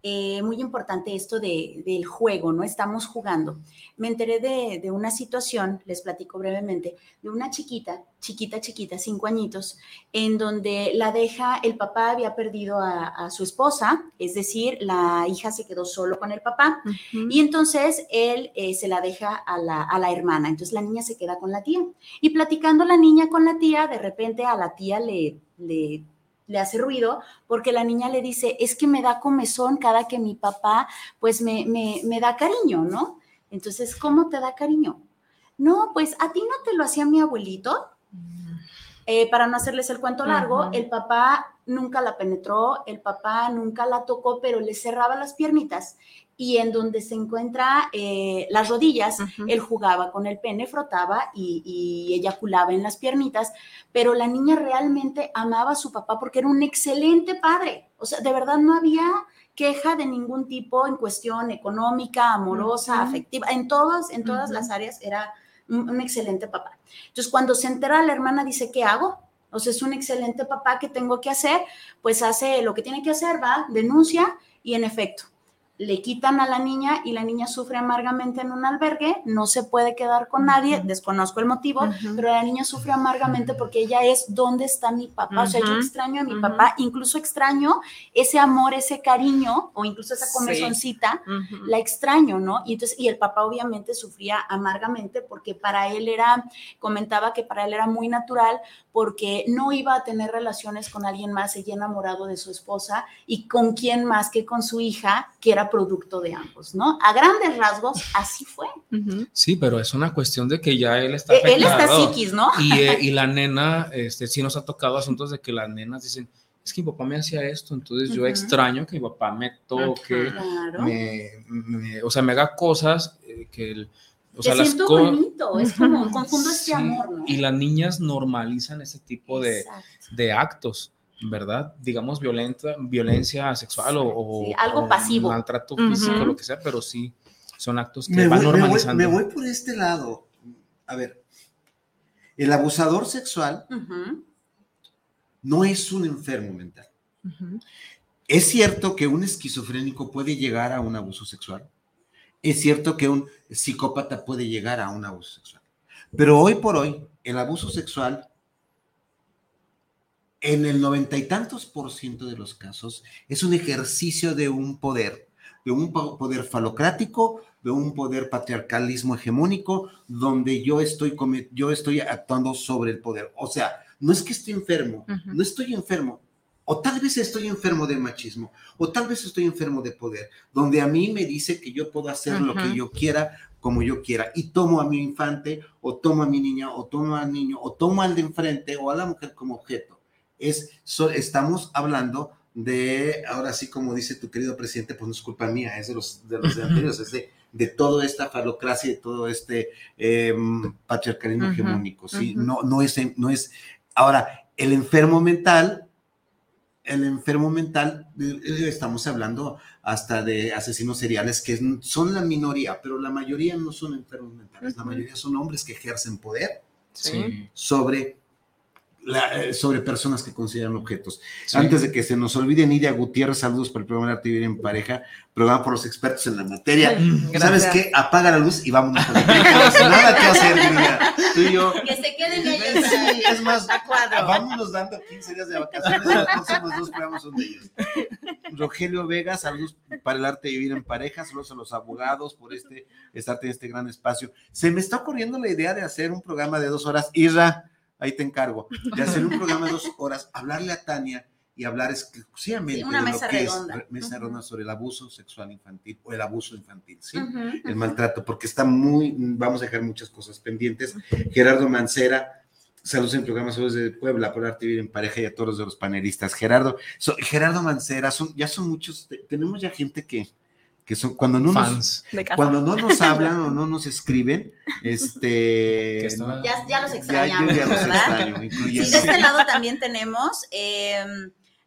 eh, muy importante esto de, del juego, ¿no? Estamos jugando. Me enteré de, de, una situación, les platico brevemente, de una chiquita, chiquita, chiquita, cinco añitos, en donde la deja, el papá había perdido a, su esposa, es decir, la hija se quedó solo con el papá, y entonces él eh, se la deja a la, a la hermana, entonces la niña se queda con la tía. Y platicando la niña con la tía, de repente a la tía le, le le hace ruido porque la niña le dice, es que me da comezón cada que mi papá pues me, me, da cariño, ¿no? Entonces, ¿cómo te da cariño? No, pues a ti no te lo hacía mi abuelito. Eh, para no hacerles el cuento largo, el papá nunca la penetró, el papá nunca la tocó, pero le cerraba las piernitas y en donde se encuentra eh, las rodillas, él jugaba con el pene, frotaba y, y, eyaculaba en las piernitas, pero la niña realmente amaba a su papá porque era un excelente padre. O sea, de verdad no había queja de ningún tipo en cuestión económica, amorosa, afectiva, en todas, en todas las áreas era un, un, excelente papá. Entonces, cuando se entera la hermana dice, ¿qué hago? O sea, es un excelente papá, ¿qué tengo que hacer? Pues hace lo que tiene que hacer, va, denuncia y en efecto, le quitan a la niña y la niña sufre amargamente en un albergue, no se puede quedar con nadie, desconozco el motivo, pero la niña sufre amargamente porque ella es dónde está mi papá, o sea, yo extraño a mi papá, incluso extraño ese amor, ese cariño o incluso esa comezoncita, la extraño, ¿no? Y entonces y el papá obviamente sufría amargamente porque para él era comentaba que para él era muy natural porque no iba a tener relaciones con alguien más, ella enamorado de su esposa y con quién más que con su hija, que era producto de ambos, ¿no? A grandes rasgos, así fue. Sí, pero es una cuestión de que ya él está. E-, él está psiquis, ¿no? Eh, y, la nena, este, sí nos ha tocado asuntos de que las nenas dicen, es que mi papá me hacía esto, entonces yo extraño que mi papá me toque, me, o sea, me haga cosas eh, que el o sea, siento bonito, es como confundo este amor, ¿no? Y las niñas normalizan ese tipo de, de, actos, ¿verdad? Digamos, violenta, violencia sexual o, algo pasivo. Maltrato físico, lo que sea, pero sí son actos que van normalizando. Me voy, por este lado. A ver, el abusador sexual no es un enfermo mental. Es cierto que un esquizofrénico puede llegar a un abuso sexual es cierto que un psicópata puede llegar a un abuso sexual. Pero hoy por hoy, el abuso sexual, en el noventa y tantos por ciento de los casos, es un ejercicio de un poder, de un poder falocrático, de un poder patriarcalismo hegemónico, donde yo estoy, yo estoy actuando sobre el poder. O sea, no es que esté enfermo, no estoy enfermo, o tal vez estoy enfermo de machismo, o tal vez estoy enfermo de poder, donde a mí me dice que yo puedo hacer lo que yo quiera, como yo quiera, y tomo a mi infante, o tomo a mi niña, o tomo al niño, o tomo al de enfrente, o a la mujer como objeto. Es, estamos hablando de, ahora sí, como dice tu querido presidente, pues no es culpa mía, es de los, de los anteriores, es de, de toda esta falocracia, de todo este em, patriarcalismo hegemónico, ¿sí? no, no, es, no es, ahora, el enfermo mental el enfermo mental, estamos hablando hasta de asesinos seriales que son la minoría, pero la mayoría no son enfermos mentales, la mayoría son hombres que ejercen poder sobre eh, sobre personas que consideran objetos. Antes de que se nos olvide, Nidia Gutiérrez, saludos por el programa de Arte Vivir en Pareja, programa por los expertos en la materia. ¿Sabes qué? Apaga la luz y vámonos con Nada que hacer, Nidia. Tú y yo. Que se queden ellos. Sí, es más, vámonos dando 15 días de vacaciones y los próximos dos programas son de ellos. Rogelio Vega, saludos para el Arte de Vivir en Pareja, saludos a los abogados por este, estar en este gran espacio. Se me está ocurriendo la idea de hacer un programa de dos horas. Irra, ahí te encargo, de hacer un programa de dos horas, hablarle a Tania y hablar exclusivamente una mesa de lo que redonda. es mesa redonda sobre el abuso sexual infantil o el abuso infantil, ¿sí? El maltrato, porque está muy, vamos a dejar muchas cosas pendientes. Gerardo Mancera, saludos en programa Saludos de Puebla, por arte vivir en pareja y a todos los de los panelistas. Gerardo, Gerardo Mancera, son, ya son muchos, tenemos ya gente que, que son cuando no nos cuando no nos hablan o no nos escriben, este ya, ya, los extrañamos, ya, ¿verdad? sí, de este lado también tenemos eh,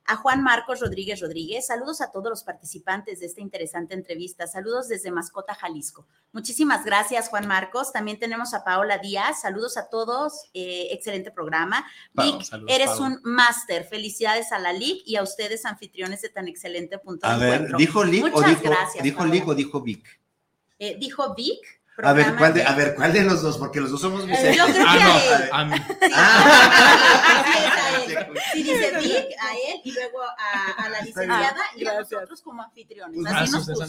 a Juan Marcos Rodríguez Rodríguez. Saludos a todos los participantes de esta interesante entrevista. Saludos desde Mascota, Jalisco. Muchísimas gracias, Juan Marcos. También tenemos a Paola Díaz. Saludos a todos. Eh, excelente programa. Vic, eres un máster. Felicidades a la LIC y a ustedes, anfitriones de tan excelente punto de a ver, ¿dijo LIC o dijo, dijo LIC o dijo Vic? Eh, dijo Vic a ver, ¿cuál de, a ver, ¿cuál de los dos? Porque los dos somos Vicente. Yo creo que ah, a él. Ah, sí, dice Vic, a él y luego a, a la licenciada y a nosotros como anfitriones. Pues Así nos puso.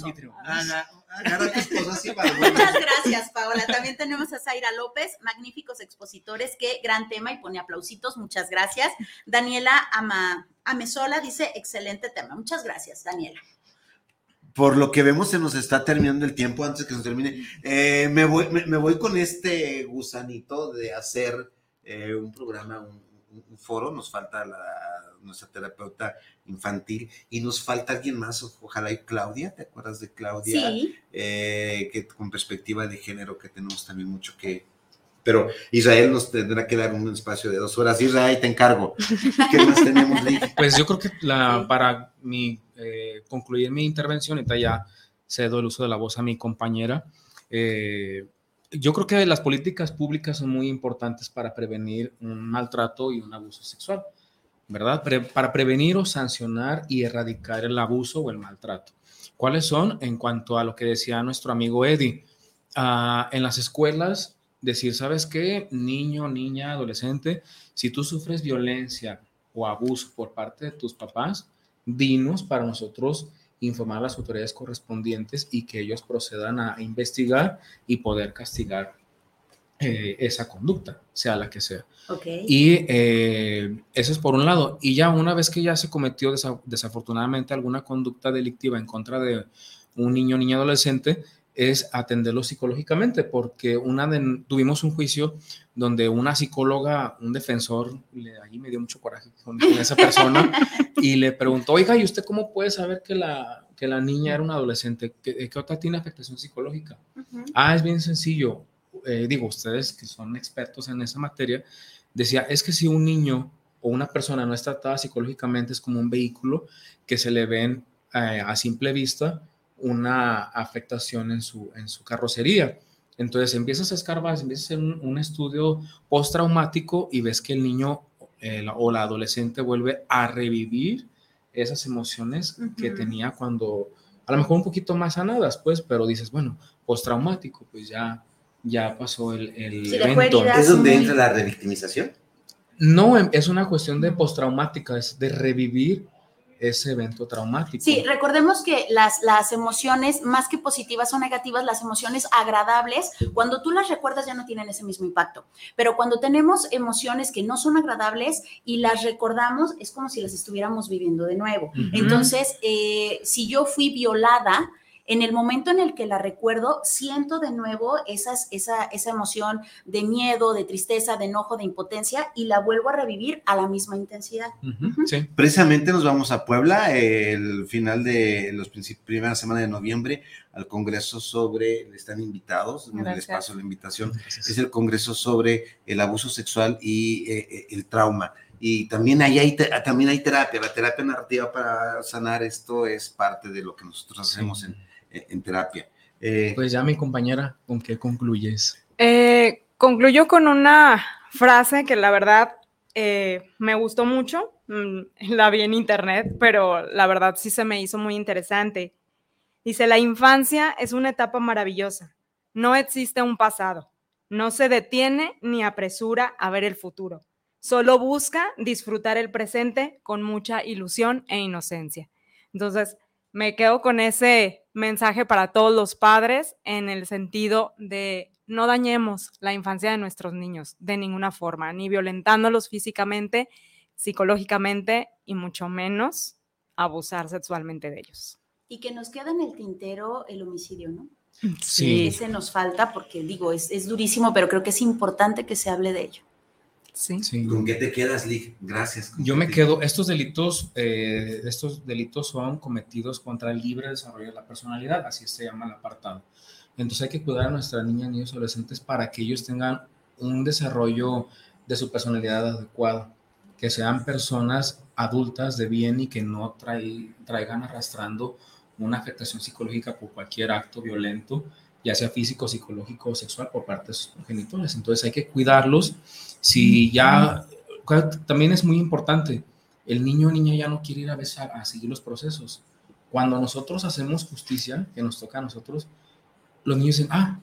Ana, agarra a tu esposa así para Muchas gracias, Paola. También tenemos a Zaira López, magníficos expositores, qué gran tema y pone aplausitos. Muchas gracias. Daniela Ama, Amesola dice, excelente tema. Muchas gracias, Daniela por lo que vemos se nos está terminando el tiempo antes que se termine. Eh, me, voy, me, voy con este gusanito de hacer eh, un programa, un, foro. Nos falta la, nuestra terapeuta infantil y nos falta alguien más, ojalá y Claudia, ¿te acuerdas de Claudia? Sí. Eh, que con perspectiva de género que tenemos también mucho que... Pero Israel nos tendrá que dar un espacio de dos horas. Israel, te encargo. ¿Qué más tenemos, Pues yo creo que la, para mi eh, concluir mi intervención, y ya cedo el uso de la voz a mi compañera. Eh, yo creo que las políticas públicas son muy importantes para prevenir un maltrato y un abuso sexual, ¿verdad? para prevenir o sancionar y erradicar el abuso o el maltrato. ¿Cuáles son? En cuanto a lo que decía nuestro amigo Eddie, ah, en las escuelas, decir, ¿sabes qué? Niño, niña, adolescente, si tú sufres violencia o abuso por parte de tus papás, dinos para nosotros informar a las autoridades correspondientes y que ellos procedan a investigar y poder castigar eh, esa conducta, sea la que sea. Y eh, eso es por un lado. Y ya una vez que ya se cometió desafortunadamente alguna conducta delictiva en contra de un niño o niña adolescente, es atenderlo psicológicamente, porque una tuvimos un juicio donde una psicóloga, un defensor, le, ahí me dio mucho coraje con, esa persona, y le preguntó, oiga, ¿y usted cómo puede saber que la, que la niña era una adolescente? ¿Qué, otra tiene afectación psicológica? Ah, es bien sencillo. Eh, digo, ustedes que son expertos en esa materia, decía, es que si un niño o una persona no es tratada psicológicamente es como un vehículo que se le ven eh, a simple vista una afectación en su, en su carrocería. Entonces empiezas a escarbar, empiezas a hacer un, estudio postraumático y ves que el niño eh, o la adolescente vuelve a revivir esas emociones que tenía cuando, a lo mejor un poquito más sanadas, pues, pero dices, bueno, postraumático, pues ya, ya pasó el, el evento. ¿Es donde entra la revictimización? No, es una cuestión de postraumática, es de revivir ese evento traumático. Sí, recordemos que las, las emociones, más que positivas o negativas, las emociones agradables, cuando tú las recuerdas ya no tienen ese mismo impacto. Pero cuando tenemos emociones que no son agradables y las recordamos, es como si las estuviéramos viviendo de nuevo. Entonces, eh, si yo fui violada, en el momento en el que la recuerdo, siento de nuevo esas, esa, esa emoción de miedo, de tristeza, de enojo, de impotencia y la vuelvo a revivir a la misma intensidad. sí. Precisamente nos vamos a Puebla el final de los primera semana de noviembre al Congreso sobre, están invitados, les paso la invitación, es el Congreso sobre el abuso sexual y eh, eh, el trauma. Y también ahí hay, también hay terapia, la terapia narrativa para sanar esto es parte de lo que nosotros hacemos en, en terapia. Eh, pues ya mi compañera, ¿con qué concluyes? Eh, concluyo con una frase que la verdad eh, me gustó mucho, mm, la vi en internet, pero la verdad sí se me hizo muy interesante. Dice, la infancia es una etapa maravillosa, no existe un pasado, no se detiene ni apresura a ver el futuro, solo busca disfrutar el presente con mucha ilusión e inocencia. Entonces, me quedo con ese mensaje para todos los padres en el sentido de no dañemos la infancia de nuestros niños de ninguna forma, ni violentándolos físicamente, psicológicamente y mucho menos abusar sexualmente de ellos. Y que nos queda en el tintero el homicidio, ¿no? Sí. Ese nos falta porque digo, es, es durísimo, pero creo que es importante que se hable de ello. Sí. Sí. ¿Con qué te quedas, Lick? Gracias. ¿Con Yo me quedo, estos delitos, eh, estos delitos son cometidos contra el libre desarrollo de la personalidad, así se llama el apartado. Entonces hay que cuidar a nuestras niñas, niños y adolescentes para que ellos tengan un desarrollo de su personalidad adecuado, que sean personas adultas de bien y que no trae- traigan arrastrando una afectación psicológica por cualquier acto violento, ya sea físico, psicológico o sexual por parte de sus progenitores. Entonces hay que cuidarlos. Si ya, también es muy importante, el niño o niña ya no quiere ir a veces a, a seguir los procesos. Cuando nosotros hacemos justicia, que nos toca a nosotros, los niños dicen, ah,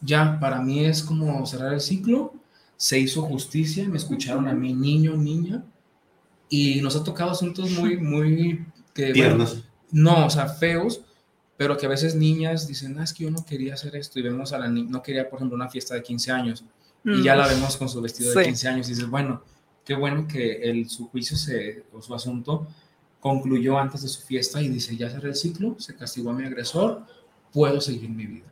ya, para mí es como cerrar el ciclo, se hizo justicia, me escucharon a mí, niño, niña, y nos ha tocado asuntos muy, muy... Que, bueno, Tiernos. no, o sea, feos, pero que a veces niñas dicen, ah, es que yo no quería hacer esto, y vemos a la niña, no quería, por ejemplo, una fiesta de 15 años, y ya la vemos con su vestido de Sí. 15 años, y dices, bueno, qué bueno que el, su juicio se, o su asunto concluyó antes de su fiesta y dice, ya cerré el ciclo, se castigó a mi agresor, puedo seguir mi vida.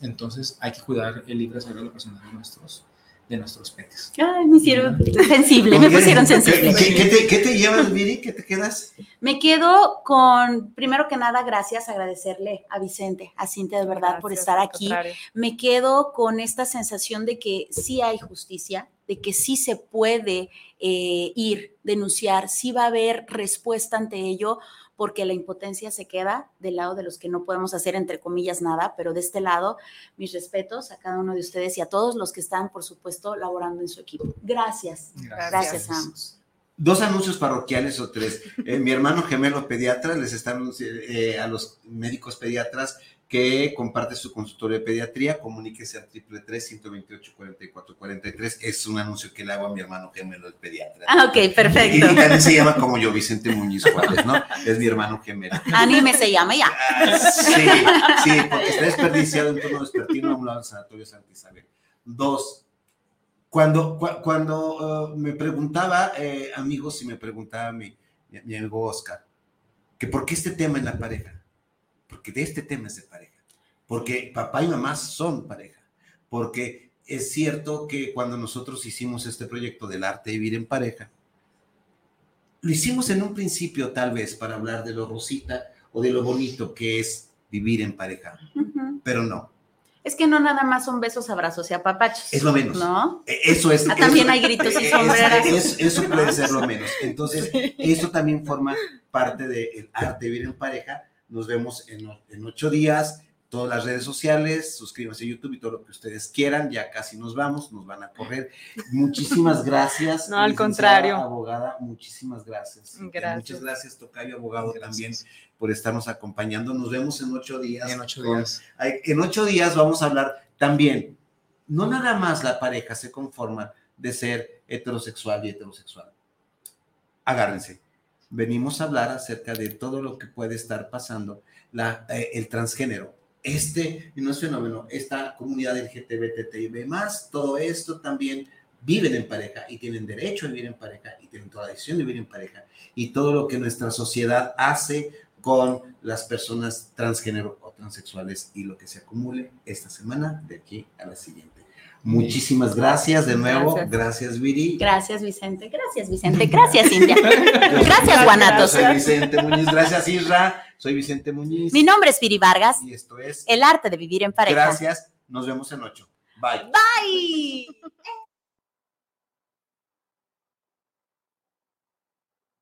Entonces hay que cuidar el libre desarrollo de la persona de nuestros, de nuestros peques. Ay, me hicieron sensible, me pusieron ¿Qué, sensible. qué- qué te, qué te llevas, Viri? ¿Qué te quedas? Me quedo con, primero que nada, gracias, agradecerle a Vicente, a Cintia de verdad por estar aquí. contrario. Me quedo con esta sensación de que sí hay justicia, de que sí se puede eh, ir, denunciar, sí va a haber respuesta ante ello, porque la impotencia se queda del lado de los que no podemos hacer, entre comillas, nada, pero de este lado, mis respetos a cada uno de ustedes y a todos los que están, por supuesto, laborando en su equipo. Gracias, Gracias. gracias, a ambos. Dos anuncios parroquiales o tres. Eh, mi hermano gemelo pediatra les está eh, a los médicos pediatras que comparte su consultorio de pediatría, comuníquese al triple 128 44 43. Es un anuncio que le hago a mi hermano gemelo, el pediatra. Ah, ok, perfecto. y también se llama como yo, Vicente Muñiz Juárez, ¿no? Es mi hermano gemelo. Anime se llama ya. Ah, sí, sí, porque está desperdiciado en turno vespertino a un lado del Sanatorio Santa Isabel. Dos, cuando, cu- cuando uh, me preguntaba, eh, amigos, y me preguntaba mi, mi, mi amigo Oscar, que por qué este tema en la pareja, porque de este tema es de pareja, porque papá y mamá son pareja, porque es cierto que cuando nosotros hicimos este proyecto del arte de vivir en pareja, lo hicimos en un principio tal vez para hablar de lo rosita o de lo bonito que es vivir en pareja, Ujú. pero no, Es que no nada más son besos, abrazos y apapachos. es lo menos. ¿No? Eh, Eso es. Ah, también eso- hay gritos y sombreras. es- eso puede ser lo menos. Entonces, eso también forma parte del arte de vivir en pareja. Nos vemos en, en ocho días. Todas las redes sociales, suscríbanse a YouTube y todo lo que ustedes quieran. Ya casi nos vamos, nos van a correr. Muchísimas gracias. No, al contrario. Abogada, muchísimas gracias. Gracias. Muchas gracias, Tocayo, abogado, Gracias. también por estarnos acompañando. Nos vemos en ocho días. En ocho días. En ocho días vamos a hablar también, no nada más la pareja se conforma de ser heterosexual y heterosexual. Agárrense. Venimos a hablar acerca de todo lo que puede estar pasando eh, el transgénero. Este no es fenómeno, esta comunidad LGTBTIB más, todo esto también viven en pareja y tienen derecho a vivir en pareja y tienen toda la decisión de vivir en pareja y todo lo que nuestra sociedad hace con las personas transgénero o transexuales y lo que se acumule esta semana de aquí a la siguiente. Muchísimas gracias de nuevo. Gracias. Gracias, Viri. Gracias, Vicente. Gracias, Vicente. Gracias, Cintia. Gracias, Guanatos. Soy Vicente Muñiz. Gracias, Isra. Soy Vicente Muñiz. Mi nombre es Piri Vargas. Y esto es El arte de vivir en pareja. Gracias. Nos vemos en ocho. Bye. Bye.